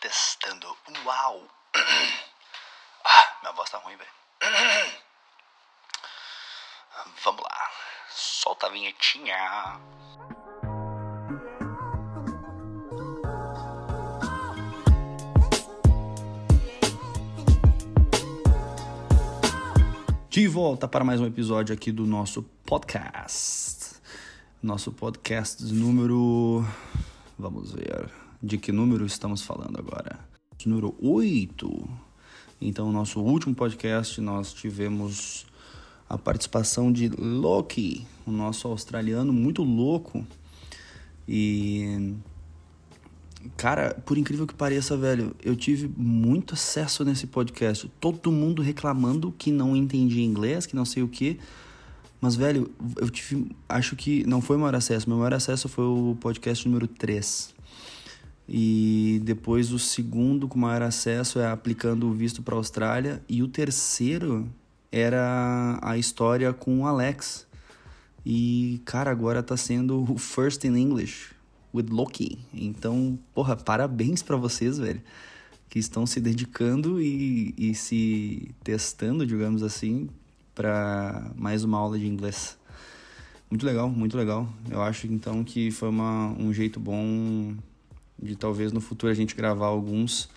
Testando. Uau! Ah, minha voz tá ruim, velho. Vamos lá. Solta a vinhetinha. De volta para mais um episódio aqui do nosso podcast. Nosso podcast número. Vamos ver. De que número estamos falando agora? Número 8. Então, nosso último podcast nós tivemos a participação de Loki, o nosso australiano muito louco. E Cara, por incrível que pareça, velho, eu tive muito acesso nesse podcast. Todo mundo reclamando que não entendia inglês, que não sei o que. Mas, velho, eu tive. Acho que não foi o maior acesso. Meu maior acesso foi o podcast número 3. E depois o segundo com maior acesso é aplicando o visto para a Austrália. E o terceiro era a história com o Alex. E, cara, agora tá sendo o First in English with Loki. Então, porra, parabéns para vocês, velho, que estão se dedicando e, e se testando, digamos assim, para mais uma aula de inglês. Muito legal, muito legal. Eu acho então que foi uma, um jeito bom de talvez no futuro a gente gravar alguns,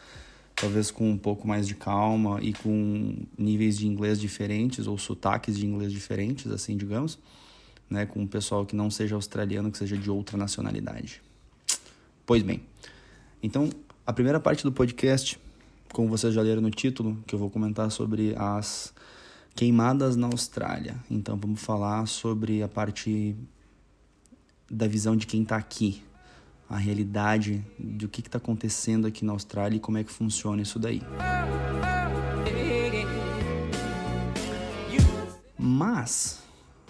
talvez com um pouco mais de calma e com níveis de inglês diferentes ou sotaques de inglês diferentes, assim, digamos né, com um pessoal que não seja australiano, que seja de outra nacionalidade. Pois bem, então a primeira parte do podcast, como vocês já leram no título, que eu vou comentar sobre as queimadas na Austrália. Então vamos falar sobre a parte da visão de quem está aqui, a realidade do que está acontecendo aqui na Austrália e como é que funciona isso daí. Mas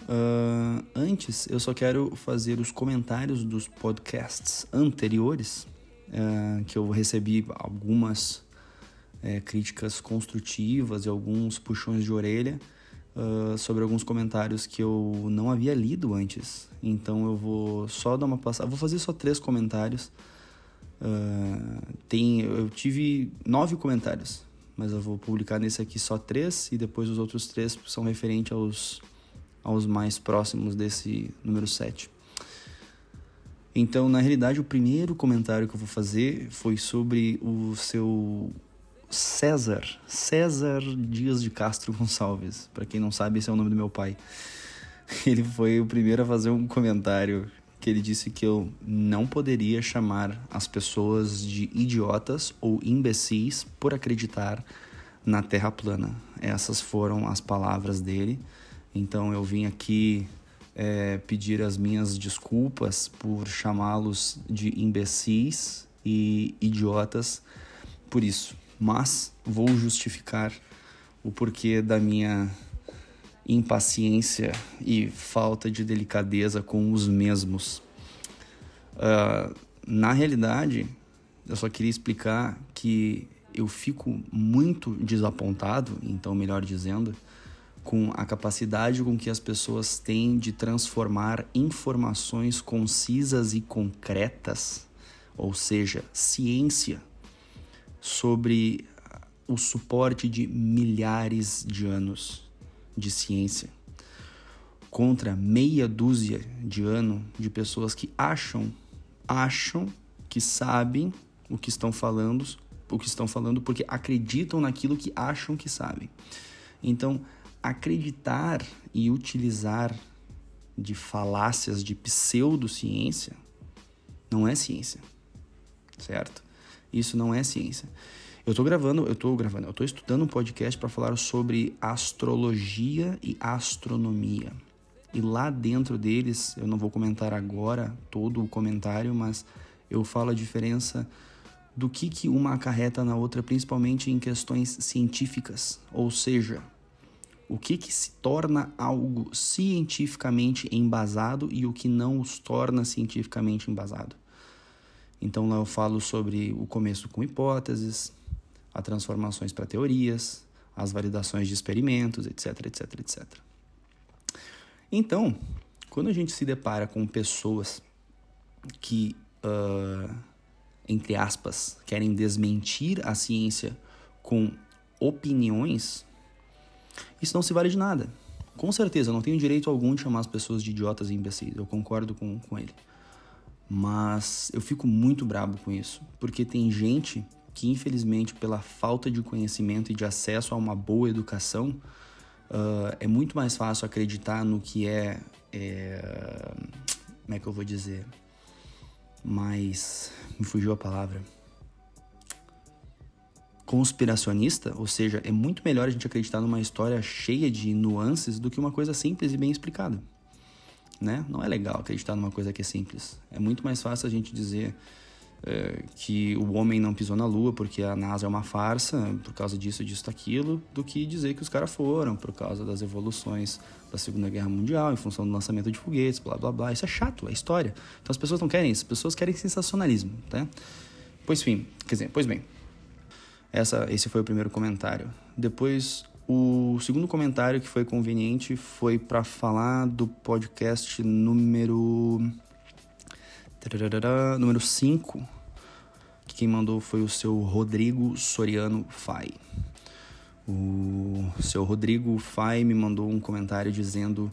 Uh, antes, eu só quero fazer os comentários dos podcasts anteriores, uh, que eu recebi algumas uh, críticas construtivas e alguns puxões de orelha ah, sobre alguns comentários que eu não havia lido antes. Então eu vou só dar uma passada. Vou fazer só três comentários. tem, eu tive nove comentários, mas eu vou publicar nesse aqui só três e depois os outros três são referentes aos aos mais próximos desse número 7. Então, na realidade, o primeiro comentário que eu vou fazer foi sobre o seu César, César Dias de Castro Gonçalves. Para quem não sabe, esse é o nome do meu pai. Ele foi o primeiro a fazer um comentário que ele disse que eu não poderia chamar as pessoas de idiotas ou imbecis por acreditar na Terra plana. Essas foram as palavras dele. Então eu vim aqui é, pedir as minhas desculpas por chamá-los de imbecis e idiotas por isso, mas vou justificar o porquê da minha impaciência e falta de delicadeza com os mesmos. Uh, na realidade, eu só queria explicar que eu fico muito desapontado, então, melhor dizendo, com a capacidade com que as pessoas têm de transformar informações concisas e concretas, ou seja, ciência, sobre o suporte de milhares de anos de ciência contra meia dúzia de ano de pessoas que acham acham que sabem o que estão falando, o que estão falando porque acreditam naquilo que acham que sabem. Então, acreditar e utilizar de falácias de pseudociência não é ciência, certo? Isso não é ciência. Eu estou gravando, eu estou gravando, eu estou estudando um podcast para falar sobre astrologia e astronomia. E lá dentro deles, eu não vou comentar agora todo o comentário, mas eu falo a diferença do que, que uma acarreta na outra, principalmente em questões científicas. Ou seja, o que, que se torna algo cientificamente embasado e o que não os torna cientificamente embasado. Então lá eu falo sobre o começo com hipóteses, as transformações para teorias, as validações de experimentos, etc, etc, etc. Então, quando a gente se depara com pessoas que uh, entre aspas, querem desmentir a ciência com opiniões, isso não se vale de nada. Com certeza, eu não tenho direito algum de chamar as pessoas de idiotas e imbecis, eu concordo com, com ele. Mas eu fico muito brabo com isso, porque tem gente que, infelizmente, pela falta de conhecimento e de acesso a uma boa educação, uh, é muito mais fácil acreditar no que é, é. Como é que eu vou dizer? Mais. Me fugiu a palavra conspiracionista, ou seja, é muito melhor a gente acreditar numa história cheia de nuances do que uma coisa simples e bem explicada. Né? Não é legal acreditar numa coisa que é simples. É muito mais fácil a gente dizer é, que o homem não pisou na lua porque a NASA é uma farsa por causa disso, disso, daquilo, do que dizer que os caras foram por causa das evoluções da Segunda Guerra Mundial, em função do lançamento de foguetes, blá blá blá. Isso é chato, é história. Então as pessoas não querem isso, as pessoas querem sensacionalismo, tá? Pois fim, quer dizer, pois bem, essa, esse foi o primeiro comentário. Depois, o segundo comentário que foi conveniente foi para falar do podcast número. Número 5. Que quem mandou foi o seu Rodrigo Soriano Fai. O seu Rodrigo Fai me mandou um comentário dizendo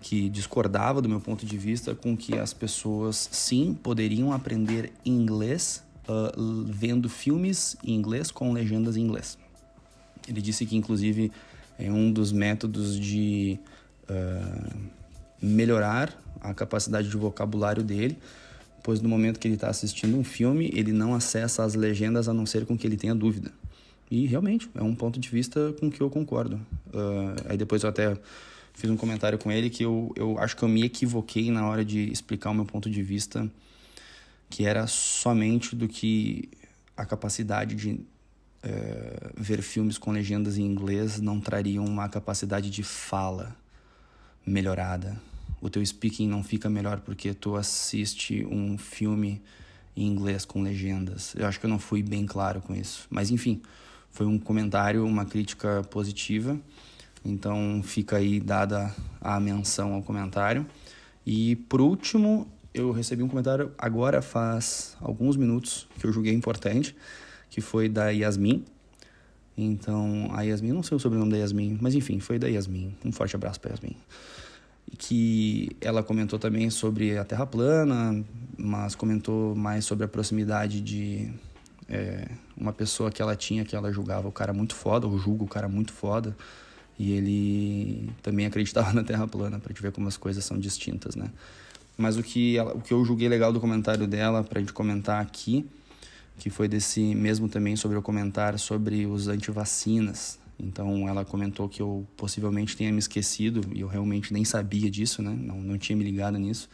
que discordava do meu ponto de vista com que as pessoas sim poderiam aprender inglês uh, vendo filmes em inglês com legendas em inglês. Ele disse que, inclusive, é um dos métodos de uh, melhorar a capacidade de vocabulário dele, pois no momento que ele está assistindo um filme, ele não acessa as legendas a não ser com que ele tenha dúvida. E realmente, é um ponto de vista com que eu concordo. Uh, aí depois eu até fiz um comentário com ele que eu, eu acho que eu me equivoquei na hora de explicar o meu ponto de vista que era somente do que a capacidade de é, ver filmes com legendas em inglês não trariam uma capacidade de fala melhorada. O teu speaking não fica melhor porque tu assiste um filme em inglês com legendas. Eu acho que eu não fui bem claro com isso. Mas enfim, foi um comentário, uma crítica positiva. Então fica aí dada a menção ao comentário. E por último, eu recebi um comentário agora faz alguns minutos que eu julguei importante, que foi da Yasmin. Então, a Yasmin, não sei o sobrenome da Yasmin, mas enfim, foi da Yasmin. Um forte abraço para Yasmin. Que ela comentou também sobre a Terra plana, mas comentou mais sobre a proximidade de é, uma pessoa que ela tinha, que ela julgava o cara muito foda, ou julga o cara muito foda, e ele também acreditava na Terra plana, para te ver como as coisas são distintas, né? Mas o que, ela, o que eu julguei legal do comentário dela, para a gente comentar aqui, que foi desse mesmo também sobre o comentário sobre os antivacinas. Então ela comentou que eu possivelmente tenha me esquecido, e eu realmente nem sabia disso, né? Não, não tinha me ligado nisso,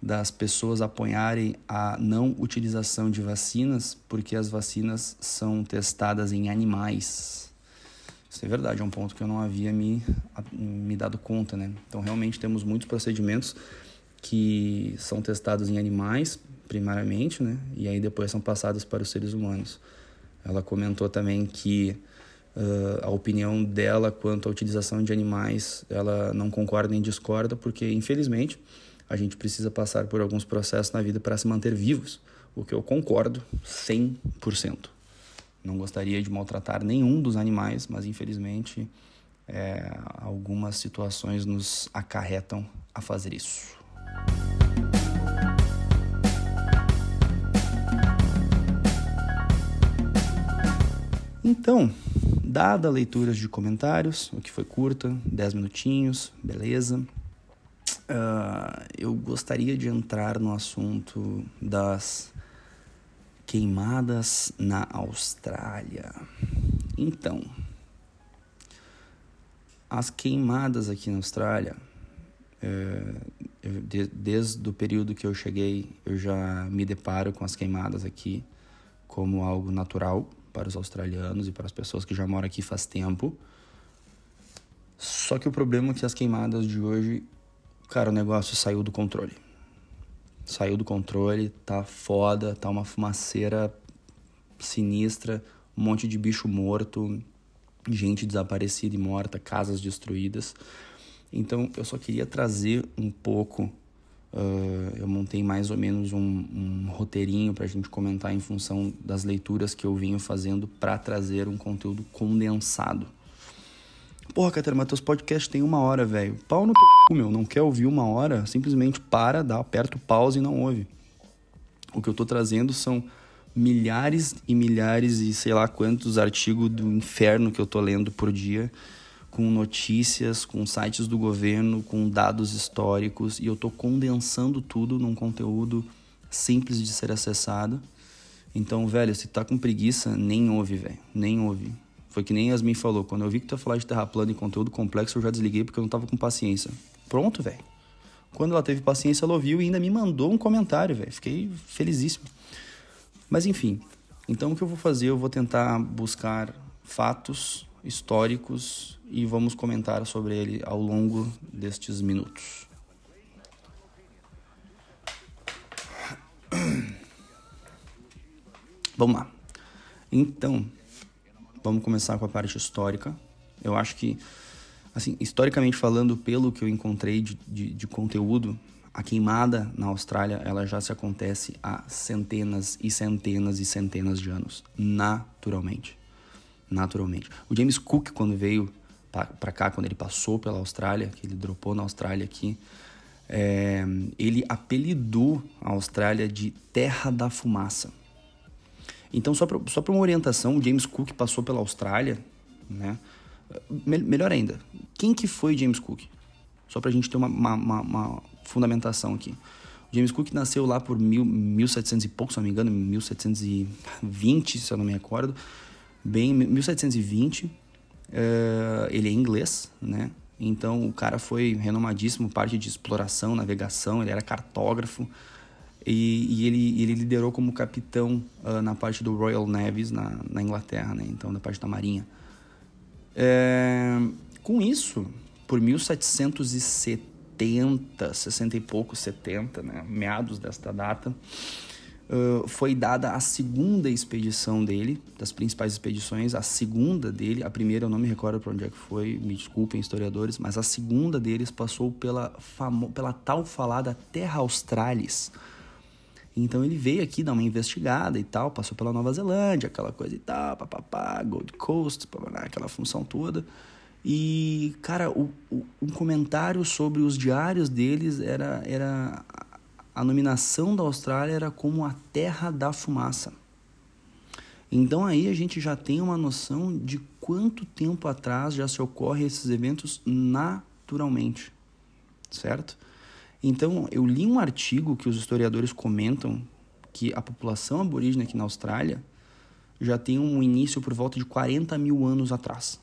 das pessoas apoiarem a não utilização de vacinas, porque as vacinas são testadas em animais. Isso é verdade, é um ponto que eu não havia me, me dado conta, né? Então realmente temos muitos procedimentos que são testados em animais, primariamente, né? E aí depois são passados para os seres humanos. Ela comentou também que uh, a opinião dela quanto à utilização de animais, ela não concorda nem discorda, porque infelizmente a gente precisa passar por alguns processos na vida para se manter vivos, o que eu concordo 100%. Não gostaria de maltratar nenhum dos animais, mas infelizmente é, algumas situações nos acarretam a fazer isso. Então, dada a leitura de comentários, o que foi curta, 10 minutinhos, beleza. Uh, eu gostaria de entrar no assunto das queimadas na Austrália. Então, as queimadas aqui na Austrália, é, de, desde o período que eu cheguei, eu já me deparo com as queimadas aqui como algo natural para os australianos e para as pessoas que já moram aqui faz tempo. Só que o problema é que as queimadas de hoje, cara, o negócio saiu do controle. Saiu do controle, tá foda, tá uma fumaceira sinistra, um monte de bicho morto, gente desaparecida e morta, casas destruídas. Então eu só queria trazer um pouco Uh, eu montei mais ou menos um, um roteirinho para a gente comentar em função das leituras que eu vinha fazendo para trazer um conteúdo condensado. Porra, Catarina, teus podcasts tem uma hora, velho. Pau no c, meu. Não quer ouvir uma hora? Simplesmente para, dá, aperta o pause e não ouve. O que eu tô trazendo são milhares e milhares e sei lá quantos artigos do inferno que eu tô lendo por dia, com notícias, com sites do governo, com dados históricos, e eu tô condensando tudo num conteúdo simples de ser acessado. Então, velho, se tá com preguiça, nem ouve, velho. Nem ouve. Foi que nem Yasmin falou, quando eu vi que tu ia falar de terra plana e conteúdo complexo, eu já desliguei porque eu não tava com paciência. Pronto, velho. Quando ela teve paciência, ela ouviu e ainda me mandou um comentário, velho. Fiquei felizíssimo. Mas enfim, então o que eu vou fazer? Eu vou tentar buscar fatos históricos e vamos comentar sobre ele ao longo destes minutos. Vamos lá. Então, Vamos começar com a parte histórica. Eu acho que, assim, historicamente falando, pelo que eu encontrei de, de, de conteúdo, a queimada na Austrália ela já se acontece há centenas e centenas e centenas de anos, naturalmente. Naturalmente. O James Cook, quando veio para cá, quando ele passou pela Austrália, que ele dropou na Austrália aqui, é, ele apelidou a Austrália de Terra da Fumaça. Então, só para uma orientação, o James Cook passou pela Austrália, né? Me, melhor ainda, quem que foi James Cook? Só para a gente ter uma, uma, uma, uma, fundamentação aqui. O James Cook nasceu lá por mil, 1700 e pouco, se não me engano, 1720, se eu não me recordo. Bem, 1720. Uh, eh, ele é inglês, né? Então, o cara foi renomadíssimo, parte de exploração, navegação, ele era cartógrafo. E, e ele, ele liderou como capitão uh, na parte do Royal Navies na, na Inglaterra, né? então da parte da Marinha. É, com isso, por 1770, 60 e pouco, 70, né? meados desta data, foi dada a segunda expedição dele, das principais expedições, a segunda dele, a primeira eu não me recordo para onde é que foi, me desculpem historiadores, mas a segunda deles passou pela, pela tal falada Terra Australis, então ele veio aqui dar uma investigada e tal, passou pela Nova Zelândia, aquela coisa e tal, papapá, Gold Coast, papapá, aquela função toda. E, cara, o, o, um comentário sobre os diários deles era, era. A nominação da Austrália era como a terra da fumaça. Então aí a gente já tem uma noção de quanto tempo atrás já se ocorrem esses eventos naturalmente, certo? Então, eu li um artigo que os historiadores comentam que a população aborígene aqui na Austrália já tem um início por volta de 40 mil anos atrás,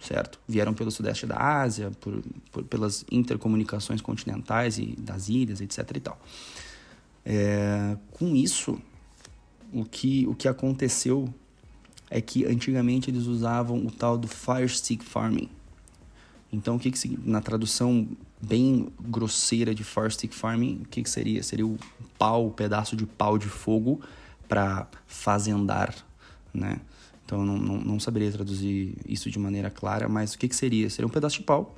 certo? Vieram pelo sudeste da Ásia, por, por pelas intercomunicações continentais e das ilhas, etc. e tal. É, com isso, o que, o que aconteceu é que antigamente eles usavam o tal do fire stick farming. Então, o que, que na tradução bem grosseira de fire stick farming, o que, que seria? Seria o pau, o pedaço de pau de fogo para fazendar, né? Então eu não, não, não, saberia traduzir isso de maneira clara, mas o que, que seria? Seria um pedaço de pau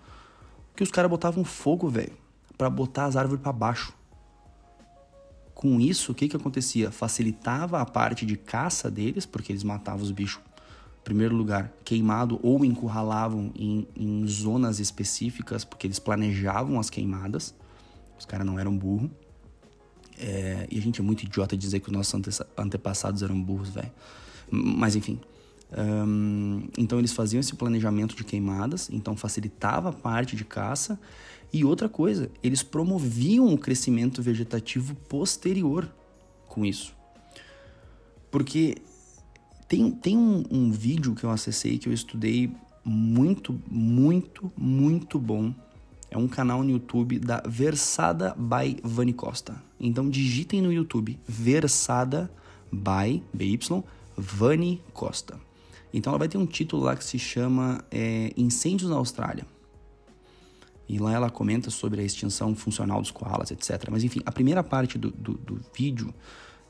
que os caras botavam fogo, velho, para botar as árvores para baixo. Com isso, o que, que acontecia? Facilitava a parte de caça deles, porque eles matavam os bichos primeiro lugar, queimado ou encurralavam em, em zonas específicas, porque eles planejavam as queimadas. Os caras não eram burros. É, e a gente é muito idiota dizer que os nossos antepassados eram burros, velho. Mas enfim. Um, então eles faziam esse planejamento de queimadas, então facilitava a parte de caça. E outra coisa, eles promoviam o crescimento vegetativo posterior com isso. Porque tem, tem um, um vídeo que eu acessei que eu estudei muito, muito, muito bom. É um canal no YouTube da Versada by Vani Costa. Então digitem no YouTube Versada by BY Vani Costa. Então ela vai ter um título lá que se chama é, Incêndios na Austrália. E lá ela comenta sobre a extinção funcional dos koalas, etc. Mas enfim, a primeira parte do, do, do vídeo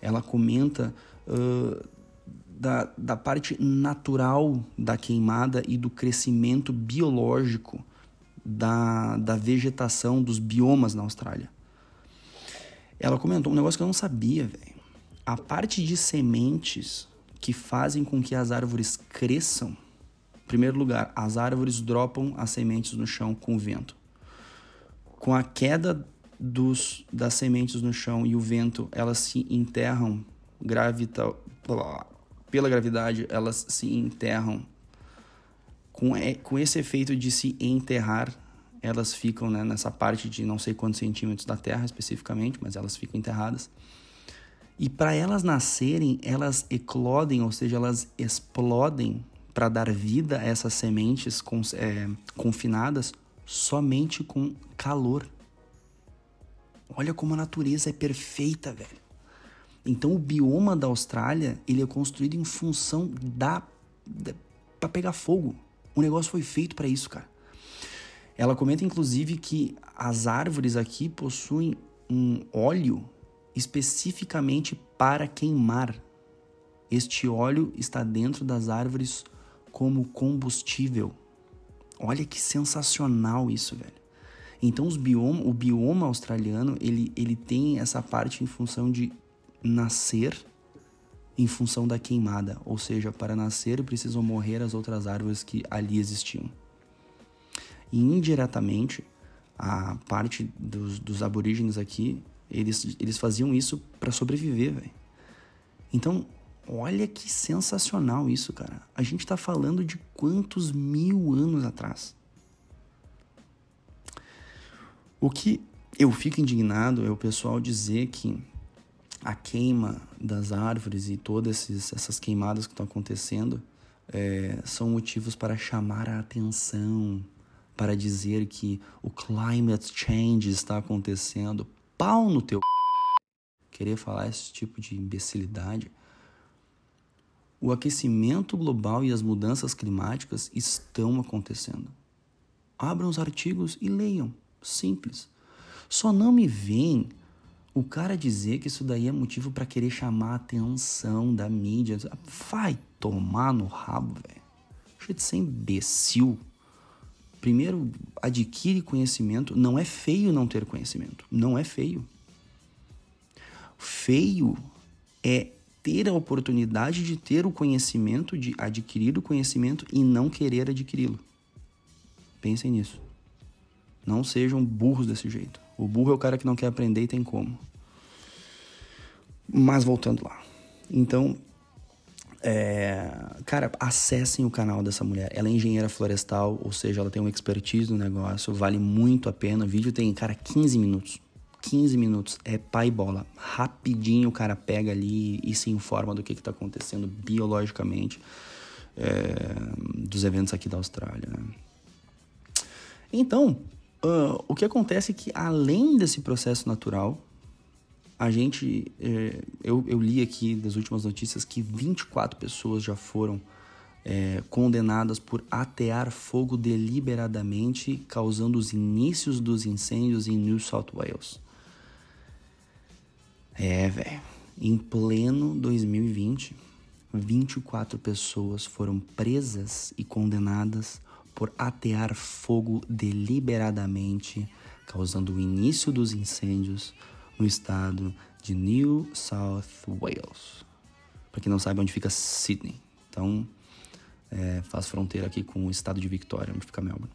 ela comenta uh, da, da parte natural da queimada e do crescimento biológico da, da vegetação, dos biomas na Austrália. Ela comentou um negócio que eu não sabia, velho. A parte de sementes que fazem com que as árvores cresçam, em primeiro lugar, as árvores dropam as sementes no chão com o vento. Com a queda dos, das sementes no chão e o vento, elas se enterram gravita, pela gravidade, elas se enterram. Com, com esse efeito de se enterrar, elas ficam né, nessa parte de não sei quantos centímetros da Terra especificamente, mas elas ficam enterradas. E para elas nascerem, elas eclodem, ou seja, elas explodem para dar vida a essas sementes com, é, confinadas somente com calor. Olha como a natureza é perfeita, velho. Então o bioma da Austrália, ele é construído em função da, da para pegar fogo. O negócio foi feito para isso, cara. Ela comenta inclusive que as árvores aqui possuem um óleo especificamente para queimar. Este óleo está dentro das árvores como combustível. Olha que sensacional isso, velho. Então bioma, o bioma australiano, ele, ele tem essa parte em função de nascer em função da queimada, ou seja, para nascer precisam morrer as outras árvores que ali existiam. E indiretamente, a parte dos, dos aborígenes aqui eles, eles faziam isso para sobreviver, velho. Então, olha que sensacional isso, cara. A gente tá falando de quantos mil anos atrás. O que eu fico indignado é o pessoal dizer que a queima das árvores e todas essas queimadas que estão acontecendo é, são motivos para chamar a atenção, para dizer que o climate change está acontecendo pau no teu. Querer falar esse tipo de imbecilidade. O aquecimento global e as mudanças climáticas estão acontecendo. Abram os artigos e leiam. Simples. Só não me vem o cara dizer que isso daí é motivo para querer chamar a atenção da mídia. Vai tomar no rabo, velho. Deixa de ser imbecil. Primeiro, adquire conhecimento. Não é feio não ter conhecimento. Não é feio. Feio é ter a oportunidade de ter o conhecimento, de adquirir o conhecimento e não querer adquiri-lo. Pensem nisso. Não sejam burros desse jeito. O burro é o cara que não quer aprender e tem como. Mas voltando lá. Então, é, cara, acessem o canal dessa mulher. Ela é engenheira florestal, ou seja, ela tem uma expertise no negócio, vale muito a pena. O vídeo tem, cara, 15 minutos. 15 minutos é pai bola. Rapidinho o cara pega ali e se informa do que está acontecendo biologicamente é, dos eventos aqui da Austrália. Né? Então, uh, o que acontece é que além desse processo natural, a gente, é, eu, eu, li aqui das últimas notícias que 24 pessoas já foram é, condenadas por atear fogo deliberadamente, causando os inícios dos incêndios em New South Wales. É, velho. Em pleno 2020, 24 pessoas foram presas e condenadas por atear fogo deliberadamente, causando o início dos incêndios no estado de New South Wales. Para quem não sabe onde fica Sydney. Então, é, faz fronteira aqui com o estado de Victoria, onde fica Melbourne.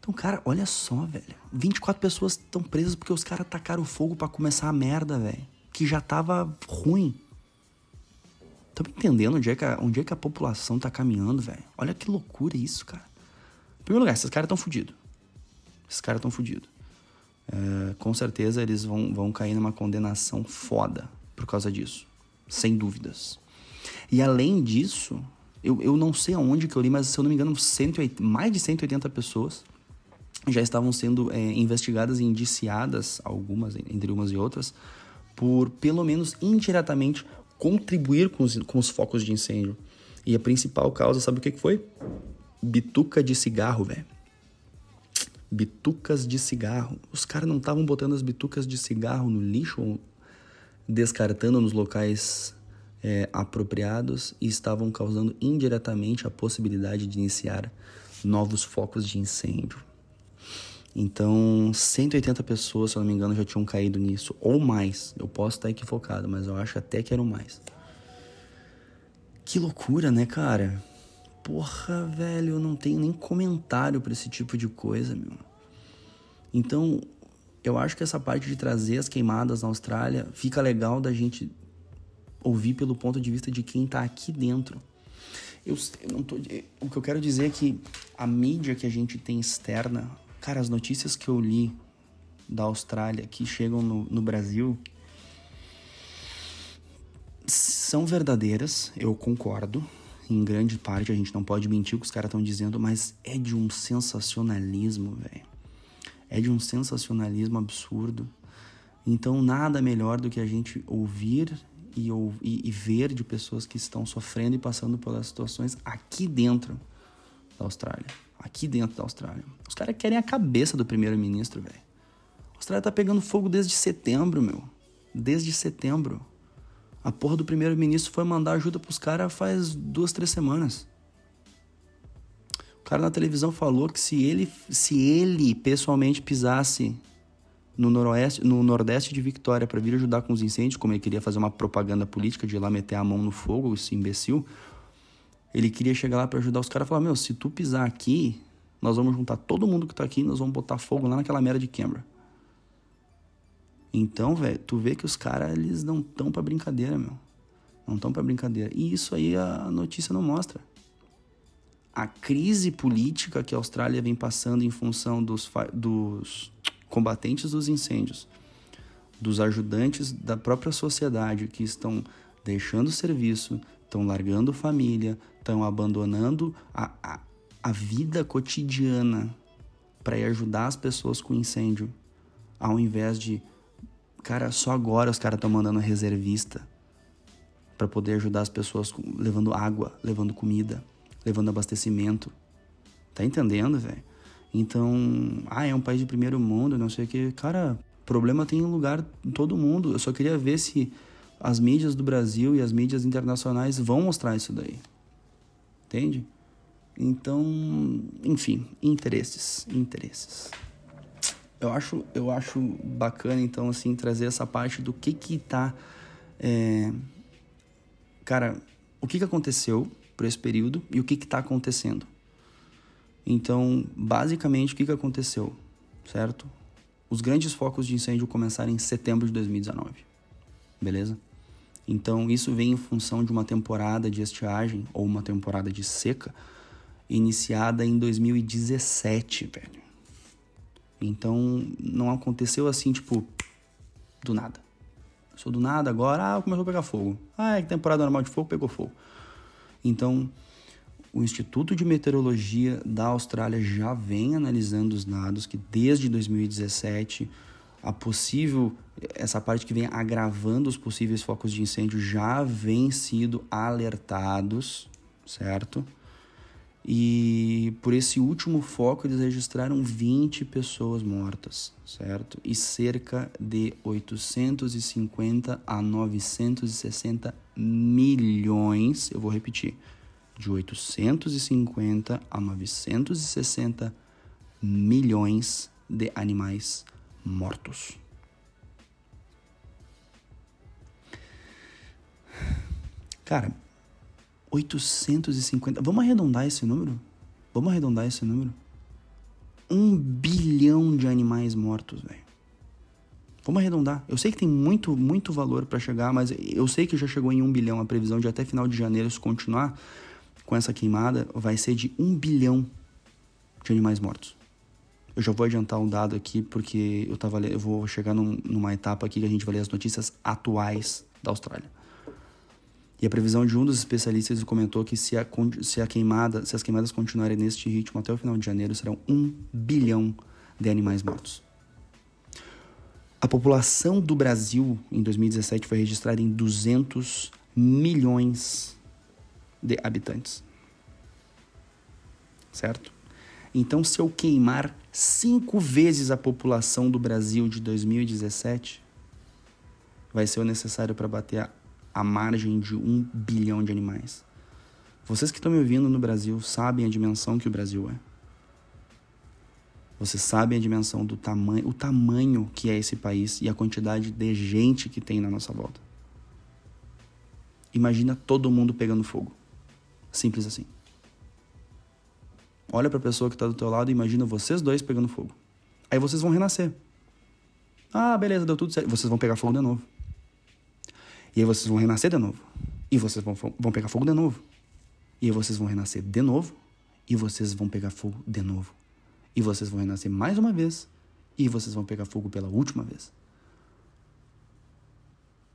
Então, cara, olha só, velho. 24 pessoas estão presas porque os caras tacaram fogo para começar a merda, velho. Que já tava ruim. Estão entendendo onde é, que a, onde é que a população tá caminhando, velho? Olha que loucura isso, cara. Em primeiro lugar, esses caras estão fodidos. Esses caras estão fodidos. É, com certeza eles vão, vão cair numa condenação foda por causa disso. Sem dúvidas. E além disso, eu, eu não sei aonde que eu li, mas se eu não me engano, 180, mais de 180 pessoas já estavam sendo é, investigadas e indiciadas, algumas, entre umas e outras, por pelo menos indiretamente contribuir com os, com os focos de incêndio. E a principal causa, sabe o que, que foi? Bituca de cigarro, velho bitucas de cigarro. Os caras não estavam botando as bitucas de cigarro no lixo ou descartando nos locais é, apropriados e estavam causando indiretamente a possibilidade de iniciar novos focos de incêndio. Então, 180 pessoas, se eu não me engano, já tinham caído nisso, ou mais. Eu posso estar equivocado, mas eu acho até que eram mais. Que loucura, né, cara? Porra, velho, eu não tenho nem comentário para esse tipo de coisa, meu. Então, eu acho que essa parte de trazer as queimadas na Austrália fica legal da gente ouvir pelo ponto de vista de quem tá aqui dentro. Eu, eu não tô, o que eu quero dizer é que a mídia que a gente tem externa, cara, as notícias que eu li da Austrália que chegam no, no Brasil são verdadeiras, eu concordo. Em grande parte a gente não pode mentir o que os caras estão dizendo, mas é de um sensacionalismo, velho. É de um sensacionalismo absurdo. Então, nada melhor do que a gente ouvir e, e, e ver de pessoas que estão sofrendo e passando pelas situações aqui dentro da Austrália. Aqui dentro da Austrália. Os caras querem a cabeça do primeiro-ministro, velho. A Austrália tá pegando fogo desde setembro, meu. Desde setembro. A porra do primeiro-ministro foi mandar ajuda pros caras faz duas, três semanas. O cara na televisão falou que se ele, se ele pessoalmente pisasse no noroeste, no nordeste de Victória para vir ajudar com os incêndios, como ele queria fazer uma propaganda política de ir lá meter a mão no fogo, esse imbecil, ele queria chegar lá para ajudar os caras e falar: Meu, se tu pisar aqui, nós vamos juntar todo mundo que tá aqui e nós vamos botar fogo lá naquela merda de Canberra. Então, velho, tu vê que os caras, eles não tão pra brincadeira, meu. Não tão pra brincadeira. E isso aí a notícia não mostra. A crise política que a Austrália vem passando em função dos, dos combatentes dos incêndios, dos ajudantes da própria sociedade que estão deixando o serviço, estão largando família, estão abandonando a, a, a vida cotidiana para ir ajudar as pessoas com incêndio, ao invés de Cara, só agora os caras estão mandando reservista para poder ajudar as pessoas levando água, levando comida, levando abastecimento. Tá entendendo, velho? Então, ah, é um país de primeiro mundo, não sei o que. Cara, problema tem lugar em todo mundo. Eu só queria ver se as mídias do Brasil e as mídias internacionais vão mostrar isso daí. Entende? Então, enfim, interesses, interesses eu acho, eu acho bacana, então, assim, trazer essa parte do que que tá... É... Cara, o que que aconteceu por esse período e o que que tá acontecendo. Então, basicamente, o que que aconteceu, certo? Os grandes focos de incêndio começaram em setembro de 2019, beleza? Então, isso vem em função de uma temporada de estiagem ou uma temporada de seca iniciada em 2017, velho. Então, não aconteceu assim, tipo, do nada. Sou do nada agora, ah, começou a pegar fogo. Ah, é temporada normal de fogo, pegou fogo. Então, o Instituto de Meteorologia da Austrália já vem analisando os dados que desde 2017 a possível essa parte que vem agravando os possíveis focos de incêndio já vem sido alertados, certo? E por esse último foco eles registraram 20 pessoas mortas, certo? E cerca de 850 a 960 milhões, eu vou repetir, de 850 a 960 milhões de animais mortos. Cara, 850. Vamos arredondar esse número? Vamos arredondar esse número? Um bilhão de animais mortos, velho. Vamos arredondar. Eu sei que tem muito, muito valor para chegar, mas eu sei que já chegou em um bilhão. A previsão de até final de janeiro, se continuar com essa queimada, vai ser de um bilhão de animais mortos. Eu já vou adiantar um dado aqui, porque eu, tava, eu vou chegar num, numa etapa aqui que a gente vai ler as notícias atuais da Austrália. E a previsão de um dos especialistas comentou que se a, se a queimada, se as queimadas continuarem neste ritmo até o final de janeiro, serão um bilhão de animais mortos. A população do Brasil em 2017 foi registrada em 200 milhões de habitantes. Certo? Então, se eu queimar cinco vezes a população do Brasil de 2017, vai ser o necessário para bater a a margem de um bilhão de animais. Vocês que estão me ouvindo no Brasil sabem a dimensão que o Brasil é. Vocês sabem a dimensão do tamanho, o tamanho que é esse país e a quantidade de gente que tem na nossa volta. Imagina todo mundo pegando fogo. Simples assim. Olha para a pessoa que está do teu lado e imagina vocês dois pegando fogo. Aí vocês vão renascer. Ah, beleza, deu tudo certo. Vocês vão pegar fogo de novo. E aí vocês vão renascer de novo. E vocês vão, vão pegar fogo de novo. E aí vocês vão renascer de novo. E vocês vão pegar fogo de novo. E vocês vão renascer mais uma vez. E vocês vão pegar fogo pela última vez.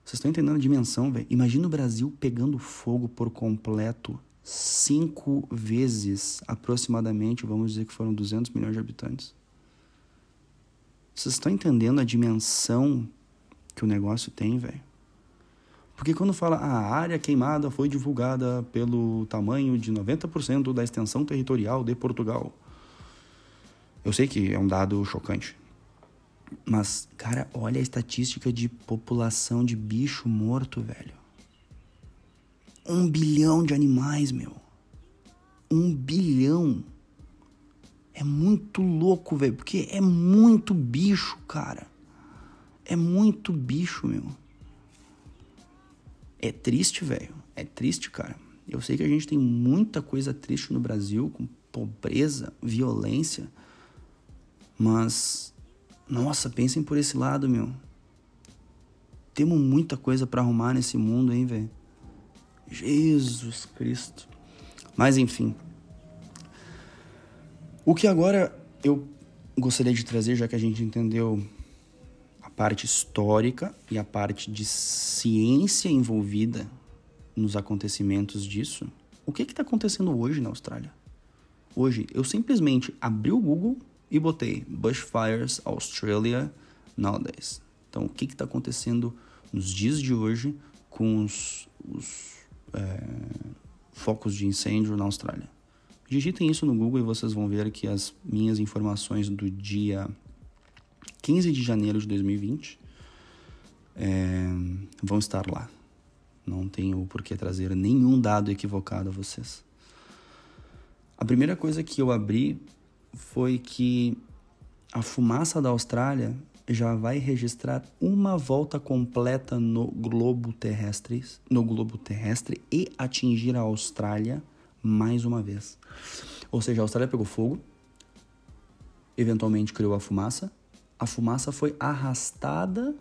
Vocês estão entendendo a dimensão, velho? Imagina o Brasil pegando fogo por completo cinco vezes, aproximadamente, vamos dizer que foram 200 milhões de habitantes. Vocês estão entendendo a dimensão que o negócio tem, velho? Porque quando fala ah, a área queimada foi divulgada pelo tamanho de 90% da extensão territorial de Portugal. Eu sei que é um dado chocante. Mas, cara, olha a estatística de população de bicho morto, velho. Um bilhão de animais, meu. Um bilhão. É muito louco, velho. Porque é muito bicho, cara. É muito bicho, meu. É triste, velho. É triste, cara. Eu sei que a gente tem muita coisa triste no Brasil, com pobreza, violência. Mas, nossa, pensem por esse lado, meu. Temos muita coisa para arrumar nesse mundo, hein, velho. Jesus Cristo. Mas enfim. O que agora eu gostaria de trazer, já que a gente entendeu parte histórica e a parte de ciência envolvida nos acontecimentos disso, o que está acontecendo hoje na Austrália? Hoje, eu simplesmente abri o Google e botei Bushfires Australia nowadays. Então, o que está acontecendo nos dias de hoje com os, os é, focos de incêndio na Austrália. Digitem isso no Google e vocês vão ver que as minhas informações do dia 15 de janeiro de 2020 é, vão estar lá. Não tenho por que trazer nenhum dado equivocado a vocês. A primeira coisa que eu abri foi que a fumaça da Austrália já vai registrar uma volta completa no globo terrestre, no globo terrestre e atingir a Austrália mais uma vez. Ou seja, a Austrália pegou fogo, eventualmente criou a fumaça, a fumaça foi arrastada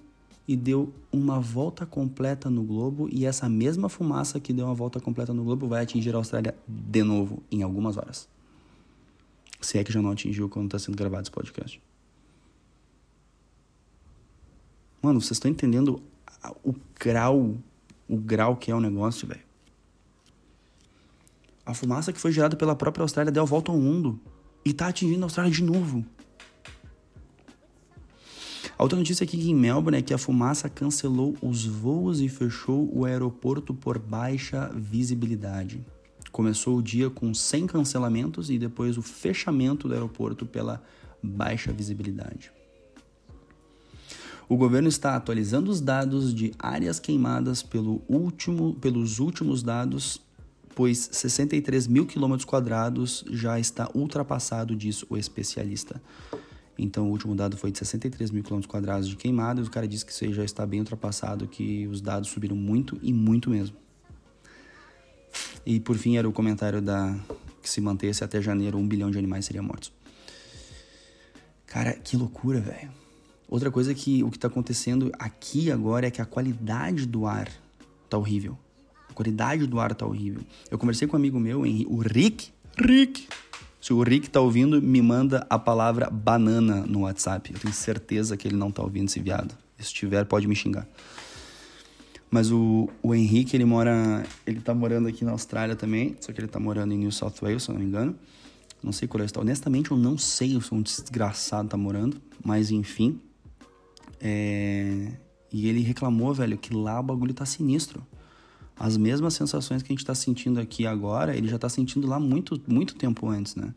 e deu uma volta completa no globo e essa mesma fumaça que deu uma volta completa no globo vai atingir a Austrália de novo em algumas horas. Se é que já não atingiu quando está sendo gravado esse podcast. Mano, vocês estão entendendo o grau, o grau que é o negócio, velho? A fumaça que foi gerada pela própria Austrália deu a volta ao mundo e tá atingindo a Austrália de novo. A outra notícia aqui em Melbourne é que a fumaça cancelou os voos e fechou o aeroporto por baixa visibilidade. Começou o dia com 100 cancelamentos e depois o fechamento do aeroporto pela baixa visibilidade. O governo está atualizando os dados de áreas queimadas pelo último, pelos últimos dados, pois 63 mil quilômetros quadrados já está ultrapassado, diz o especialista. Então, o último dado foi de 63 mil quilômetros quadrados de queimadas. O cara disse que isso já está bem ultrapassado, que os dados subiram muito e muito mesmo. E por fim, era o comentário da que se mantesse até janeiro um bilhão de animais seriam mortos. Cara, que loucura, velho. Outra coisa que o que está acontecendo aqui agora é que a qualidade do ar tá horrível. A qualidade do ar tá horrível. Eu conversei com um amigo meu, o Rick. Rick. Se o Rick tá ouvindo, me manda a palavra banana no WhatsApp. Eu tenho certeza que ele não tá ouvindo esse viado. Se estiver, pode me xingar. Mas o, o Henrique, ele mora. Ele tá morando aqui na Austrália também. Só que ele tá morando em New South Wales, se eu não me engano. Não sei qual é estado. Honestamente, eu não sei se um desgraçado tá morando. Mas enfim. É... E ele reclamou, velho, que lá o bagulho tá sinistro. As mesmas sensações que a gente tá sentindo aqui agora, ele já tá sentindo lá muito, muito tempo antes, né?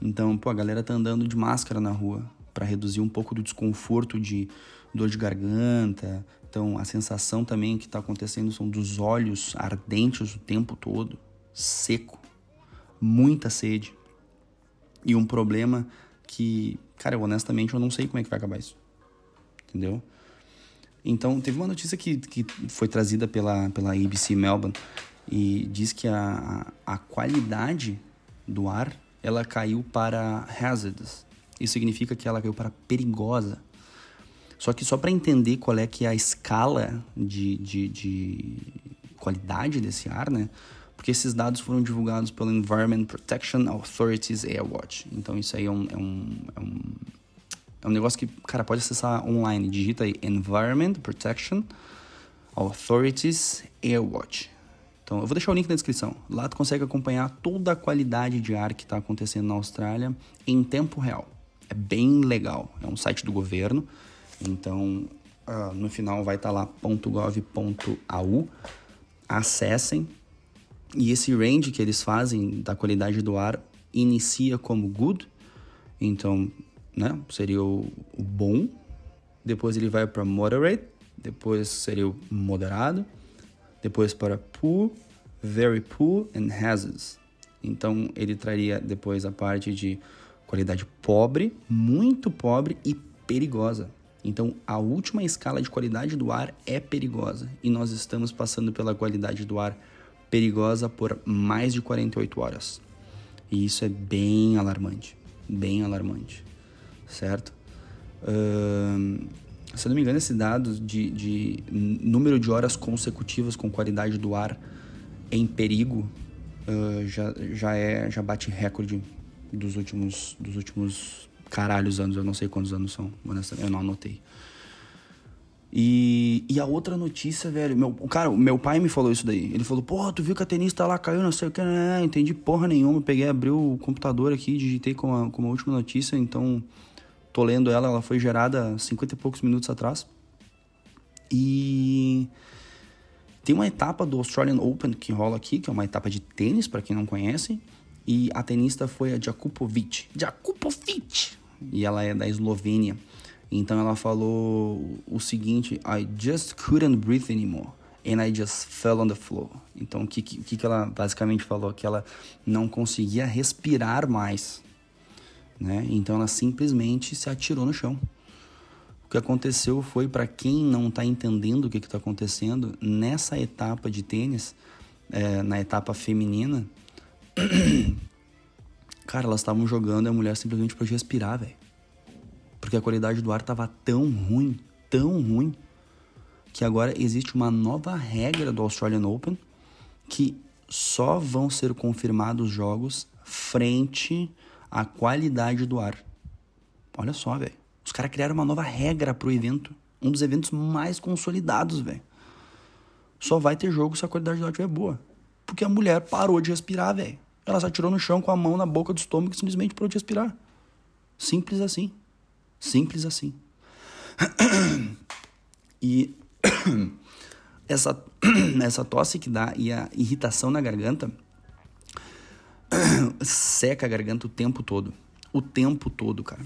Então, pô, a galera tá andando de máscara na rua para reduzir um pouco do desconforto de dor de garganta. Então, a sensação também que tá acontecendo são dos olhos ardentes o tempo todo, seco, muita sede. E um problema que, cara, honestamente eu não sei como é que vai acabar isso. Entendeu? Então, teve uma notícia que, que foi trazida pela, pela ABC Melbourne e diz que a, a qualidade do ar ela caiu para hazardous. Isso significa que ela caiu para perigosa. Só que só para entender qual é que é a escala de, de, de qualidade desse ar, né? Porque esses dados foram divulgados pelo Environment Protection Authorities Airwatch. Então isso aí é um, é um, é um, é um negócio que, cara, pode acessar online. Digita aí Environment Protection Authorities Airwatch. Então, eu vou deixar o link na descrição. Lá tu consegue acompanhar toda a qualidade de ar que está acontecendo na Austrália em tempo real. É bem legal. É um site do governo. Então, uh, no final vai estar tá lá .gov.au. Acessem. E esse range que eles fazem da qualidade do ar inicia como good. Então, né, seria o, o bom. Depois ele vai para moderate. Depois seria o moderado. Depois para poor, very poor and hazards. Então, ele traria depois a parte de qualidade pobre, muito pobre e perigosa. Então, a última escala de qualidade do ar é perigosa e nós estamos passando pela qualidade do ar perigosa por mais de 48 horas. E isso é bem alarmante, bem alarmante, certo? Uh, se eu não me engano, esse dado de, de número de horas consecutivas com qualidade do ar em perigo uh, já, já, é, já bate recorde dos últimos, dos últimos caralhos anos, eu não sei quantos anos são, honestamente, eu não anotei. E, e a outra notícia, velho, meu, cara, meu pai me falou isso daí. Ele falou, porra, tu viu que a tenista lá caiu, não sei o que, né? Entendi porra nenhuma. Peguei, abri o computador aqui, digitei como a, como a última notícia, então tô lendo ela, ela foi gerada 50 e poucos minutos atrás. E tem uma etapa do Australian Open que rola aqui, que é uma etapa de tênis, para quem não conhece. E a tenista foi a Jakupovic. Jakupovic! E ela é da Eslovênia. Então ela falou o seguinte: I just couldn't breathe anymore. And I just fell on the floor. Então o que, que, que ela basicamente falou? Que ela não conseguia respirar mais. Né? Então ela simplesmente se atirou no chão. O que aconteceu foi, para quem não está entendendo o que está acontecendo, nessa etapa de tênis, é, na etapa feminina, cara, elas estavam jogando e a mulher simplesmente pôde respirar, velho. Porque a qualidade do ar tava tão ruim, tão ruim, que agora existe uma nova regra do Australian Open que só vão ser confirmados jogos frente à qualidade do ar. Olha só, velho. Os caras criaram uma nova regra pro evento. Um dos eventos mais consolidados, velho. Só vai ter jogo se a qualidade do ar estiver boa. Porque a mulher parou de respirar, velho. Ela se atirou no chão com a mão na boca do estômago e simplesmente parou de respirar. Simples assim. Simples assim. E essa, essa tosse que dá e a irritação na garganta seca a garganta o tempo todo. O tempo todo, cara.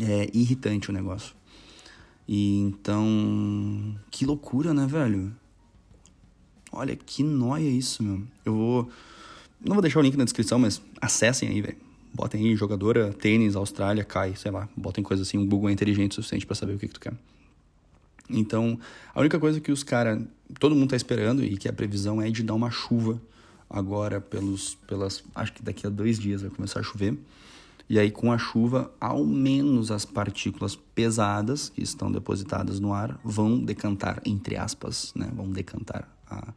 É irritante o negócio. E então. Que loucura, né, velho? Olha que nóia isso, meu. Eu vou. Não vou deixar o link na descrição, mas acessem aí, velho. Botem aí jogadora, tênis, Austrália, cai, sei lá. Botem coisa assim, um Google é inteligente o suficiente para saber o que, que tu quer. Então, a única coisa que os caras. Todo mundo tá esperando e que a previsão é de dar uma chuva agora pelos. pelas. Acho que daqui a dois dias vai começar a chover. E aí, com a chuva, ao menos as partículas pesadas que estão depositadas no ar vão decantar, entre aspas, né? Vão decantar. A...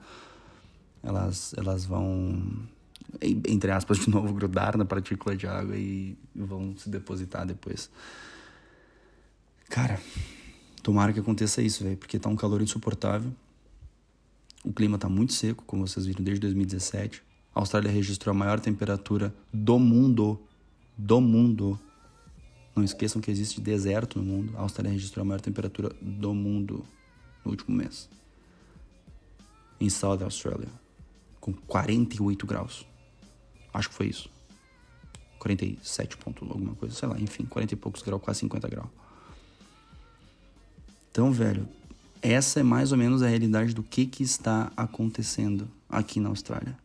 Elas, elas vão entre aspas, de novo, grudar na partícula de água e vão se depositar depois. Cara, tomara que aconteça isso, velho, porque tá um calor insuportável. O clima tá muito seco, como vocês viram, desde 2017. A Austrália registrou a maior temperatura do mundo. Do mundo. Não esqueçam que existe deserto no mundo. A Austrália registrou a maior temperatura do mundo no último mês. Em South Australia. Com 48 graus. Acho que foi isso. 47 ponto alguma coisa, sei lá, enfim, 40 e poucos graus, quase 50 graus. Então, velho, essa é mais ou menos a realidade do que, que está acontecendo aqui na Austrália.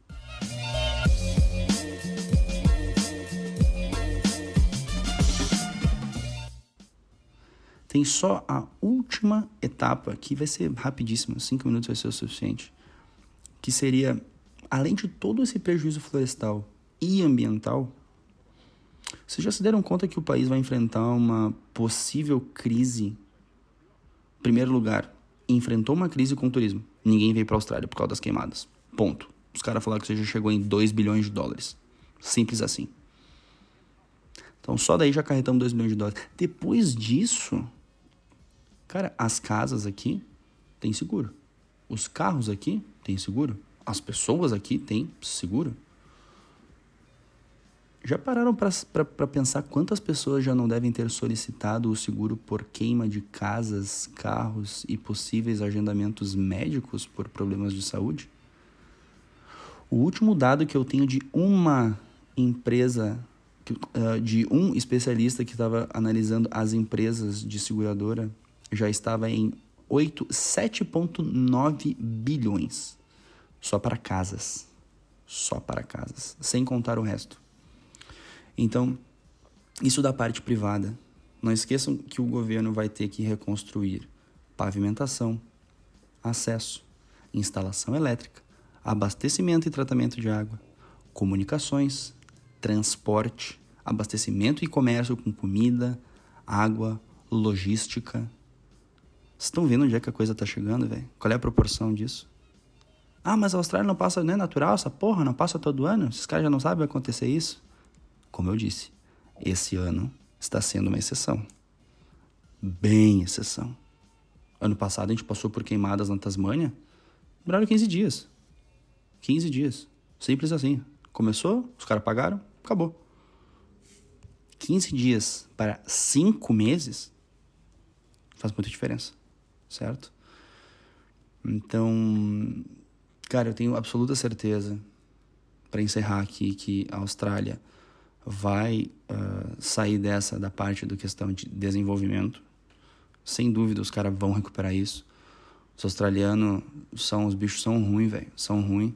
tem só a última etapa, que vai ser rapidíssima, cinco minutos vai ser o suficiente, que seria, além de todo esse prejuízo florestal e ambiental, vocês já se deram conta que o país vai enfrentar uma possível crise? Em primeiro lugar, enfrentou uma crise com o turismo. Ninguém veio para a Austrália por causa das queimadas. Ponto. Os caras falaram que você já chegou em 2 bilhões de dólares. Simples assim. Então só daí já carretamos 2 bilhões de dólares. Depois disso, cara, as casas aqui têm seguro. Os carros aqui têm seguro. As pessoas aqui têm seguro. Já pararam para pensar quantas pessoas já não devem ter solicitado o seguro por queima de casas, carros e possíveis agendamentos médicos por problemas de saúde? O último dado que eu tenho de uma empresa, uh, de um especialista que estava analisando as empresas de seguradora, já estava em 7,9 bilhões só para casas. Só para casas, sem contar o resto. Então, isso da parte privada. Não esqueçam que o governo vai ter que reconstruir pavimentação, acesso, instalação elétrica, abastecimento e tratamento de água, comunicações, transporte, abastecimento e comércio com comida, água, logística. Vocês estão vendo onde é que a coisa está chegando, velho? Qual é a proporção disso? Ah, mas a Austrália não passa, não é natural essa porra? Não passa todo ano? Esses caras já não sabem acontecer isso? Como eu disse, esse ano está sendo uma exceção. Bem exceção. Ano passado a gente passou por queimadas na Tasmânia. Duraram 15 dias. 15 dias. Simples assim. Começou, os caras pagaram, acabou. 15 dias para 5 meses faz muita diferença, certo? Então, cara, eu tenho absoluta certeza, para encerrar aqui, que a Austrália vai uh, sair dessa da parte do questão de desenvolvimento. Sem dúvida, os caras vão recuperar isso. Os australianos são, os bichos são ruins, velho, são ruins.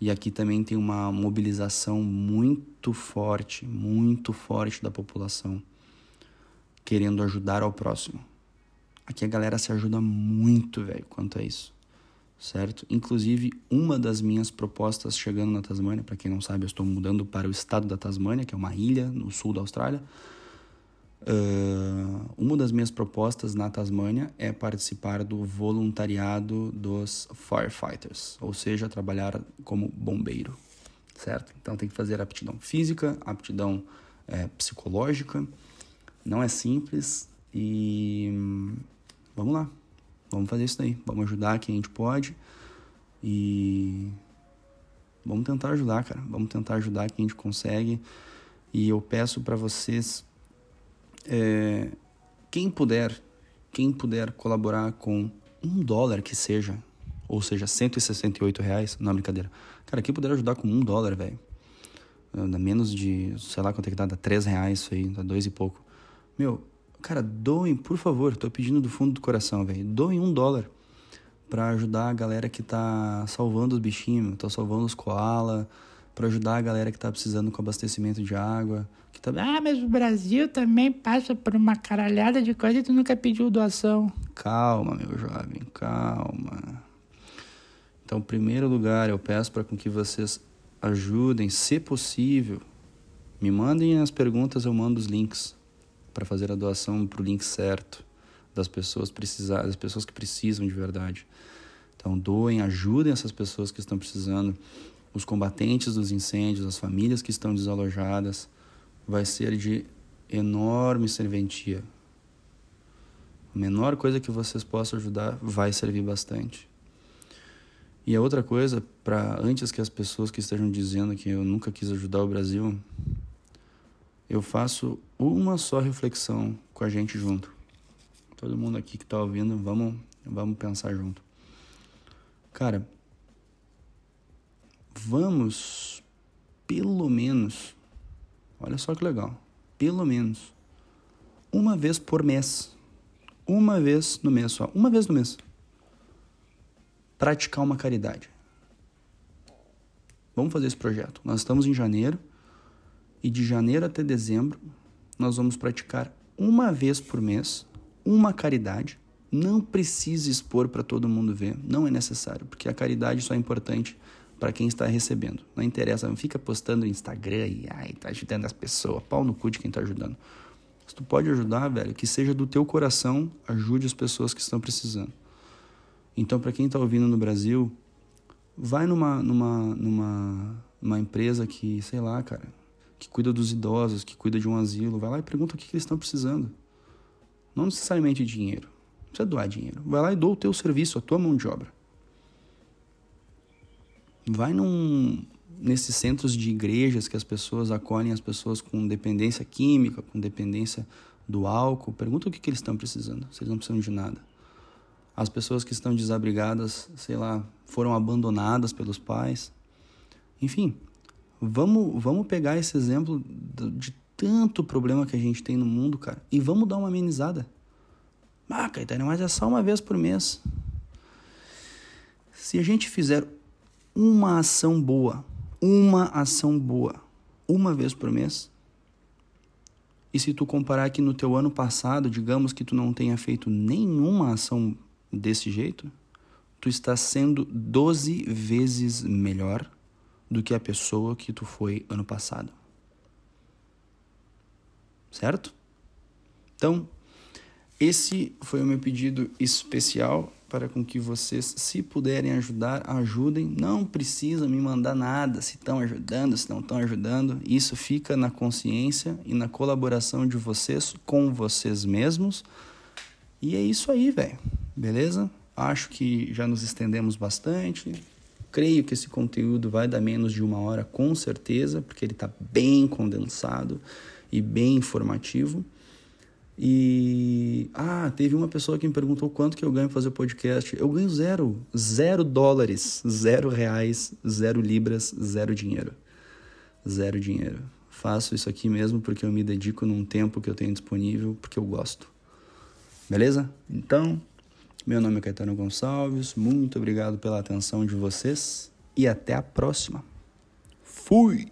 E aqui também tem uma mobilização muito forte, muito forte da população, querendo ajudar ao próximo. Aqui a galera se ajuda muito, velho, quanto a isso certo? Inclusive, uma das minhas propostas chegando na Tasmânia, para quem não sabe, eu estou mudando para o estado da Tasmânia, que é uma ilha no sul da Austrália. Uh, uma das minhas propostas na Tasmânia é participar do voluntariado dos firefighters, ou seja, trabalhar como bombeiro, certo? Então tem que fazer aptidão física, aptidão é, psicológica, não é simples e hum, vamos lá, Vamos fazer isso daí. Vamos ajudar quem a gente pode. E vamos tentar ajudar, cara. Vamos tentar ajudar quem a gente consegue. E eu peço para vocês, é, quem puder, quem puder colaborar com um dólar que seja, ou seja, 168 reais, não brincadeira. Cara, quem puder ajudar com um dólar, velho, dá menos de, sei lá quanto é que dá, dá 3 reais isso aí, dá dois e pouco. Meu, Cara, doem, por favor, tô pedindo do fundo do coração, velho. Doem um dólar para ajudar a galera que tá salvando os bichinhos, tá salvando os koala, para ajudar a galera que tá precisando com abastecimento de água. Que tá... Ah, mas o Brasil também passa por uma caralhada de coisa e tu nunca pediu doação. Calma, meu jovem, calma. Então, em primeiro lugar, eu peço para que vocês ajudem, se possível. Me mandem as perguntas, eu mando os links para fazer a doação para o link certo das pessoas precisar, das pessoas que precisam de verdade. Então doem, ajudem essas pessoas que estão precisando, os combatentes dos incêndios, as famílias que estão desalojadas, vai ser de enorme serventia. A menor coisa que vocês possam ajudar vai servir bastante. E a outra coisa, para antes que as pessoas que estejam dizendo que eu nunca quis ajudar o Brasil, eu faço uma só reflexão com a gente junto. Todo mundo aqui que está ouvindo, vamos, vamos pensar junto. Cara, vamos pelo menos, olha só que legal, pelo menos uma vez por mês, uma vez no mês só, uma vez no mês, praticar uma caridade. Vamos fazer esse projeto. Nós estamos em janeiro e de janeiro até dezembro nós vamos praticar uma vez por mês uma caridade. Não precisa expor para todo mundo ver, não é necessário, porque a caridade só é importante para quem está recebendo. Não interessa, não fica postando no Instagram e ai, tá ajudando as pessoas, pau no cu de quem tá ajudando. Se tu pode ajudar, velho, que seja do teu coração, ajude as pessoas que estão precisando. Então, para quem está ouvindo no Brasil, vai numa, numa, numa, numa empresa que, sei lá, cara, que cuida dos idosos, que cuida de um asilo, vai lá e pergunta o que, que eles estão precisando. Não necessariamente dinheiro. Não precisa doar dinheiro. Vai lá e doa o teu serviço, a tua mão de obra. Vai num, nesses centros de igrejas que as pessoas acolhem as pessoas com dependência química, com dependência do álcool. Pergunta o que, que eles estão precisando, se eles não precisam de nada. As pessoas que estão desabrigadas, sei lá, foram abandonadas pelos pais. Enfim, vamos, vamos pegar esse exemplo de tanto problema que a gente tem no mundo, cara, e vamos dar uma amenizada. Ah, Caetano, mas é só uma vez por mês. Se a gente fizer uma ação boa, uma ação boa, uma vez por mês, e se tu comparar que no teu ano passado, digamos que tu não tenha feito nenhuma ação desse jeito, tu está sendo 12 vezes melhor do que a pessoa que tu foi ano passado. Certo? Então, esse foi o meu pedido especial para com que vocês, se puderem ajudar, ajudem. Não precisa me mandar nada se estão ajudando, se não estão ajudando. Isso fica na consciência e na colaboração de vocês com vocês mesmos. E é isso aí, velho. Beleza? Acho que já nos estendemos bastante. Creio que esse conteúdo vai dar menos de uma hora, com certeza, porque ele está bem condensado e bem informativo. E ah, teve uma pessoa que me perguntou quanto que eu ganho fazer podcast. Eu ganho zero, zero dólares, zero reais, zero libras, zero dinheiro, zero dinheiro. Faço isso aqui mesmo porque eu me dedico num tempo que eu tenho disponível, porque eu gosto. Beleza? Então, meu nome é Caetano Gonçalves, muito obrigado pela atenção de vocês e até a próxima. Fui!